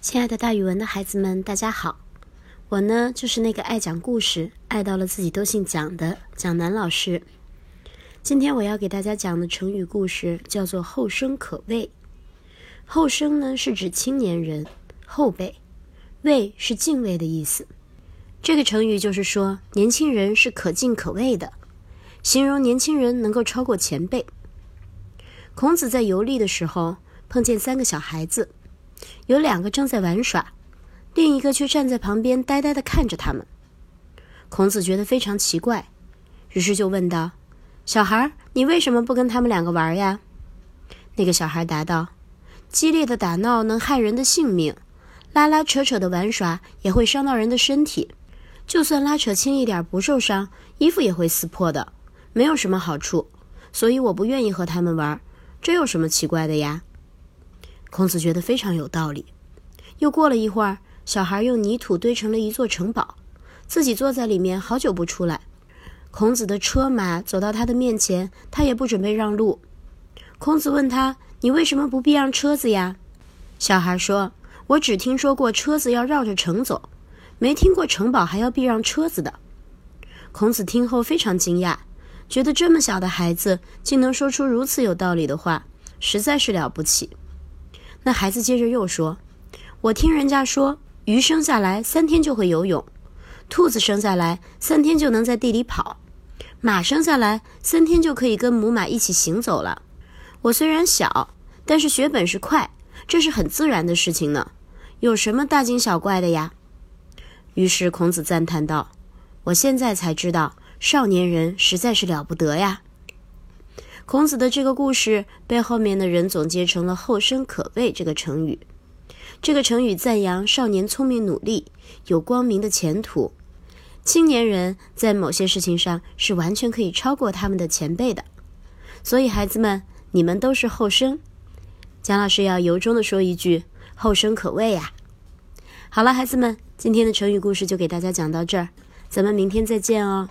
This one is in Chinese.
亲爱的，大语文的孩子们，大家好！我呢，就是那个爱讲故事、爱到了自己都姓蒋的蒋楠老师。今天我要给大家讲的成语故事叫做“后生可畏”。后生呢，是指青年人、后辈；畏是敬畏的意思。这个成语就是说，年轻人是可敬可畏的，形容年轻人能够超过前辈。孔子在游历的时候，碰见三个小孩子。有两个正在玩耍，另一个却站在旁边呆呆地看着他们。孔子觉得非常奇怪，于是就问道：“小孩，你为什么不跟他们两个玩呀？”那个小孩答道：“激烈的打闹能害人的性命，拉拉扯扯的玩耍也会伤到人的身体。就算拉扯轻一点不受伤，衣服也会撕破的，没有什么好处。所以我不愿意和他们玩，这有什么奇怪的呀？”孔子觉得非常有道理。又过了一会儿，小孩用泥土堆成了一座城堡，自己坐在里面，好久不出来。孔子的车马走到他的面前，他也不准备让路。孔子问他：“你为什么不避让车子呀？”小孩说：“我只听说过车子要绕着城走，没听过城堡还要避让车子的。”孔子听后非常惊讶，觉得这么小的孩子竟能说出如此有道理的话，实在是了不起。那孩子接着又说：“我听人家说，鱼生下来三天就会游泳，兔子生下来三天就能在地里跑，马生下来三天就可以跟母马一起行走了。我虽然小，但是学本事快，这是很自然的事情呢，有什么大惊小怪的呀？”于是孔子赞叹道：“我现在才知道，少年人实在是了不得呀。”孔子的这个故事被后面的人总结成了“后生可畏”这个成语。这个成语赞扬少年聪明努力，有光明的前途。青年人在某些事情上是完全可以超过他们的前辈的。所以，孩子们，你们都是后生。蒋老师要由衷的说一句：“后生可畏呀！”好了，孩子们，今天的成语故事就给大家讲到这儿，咱们明天再见哦。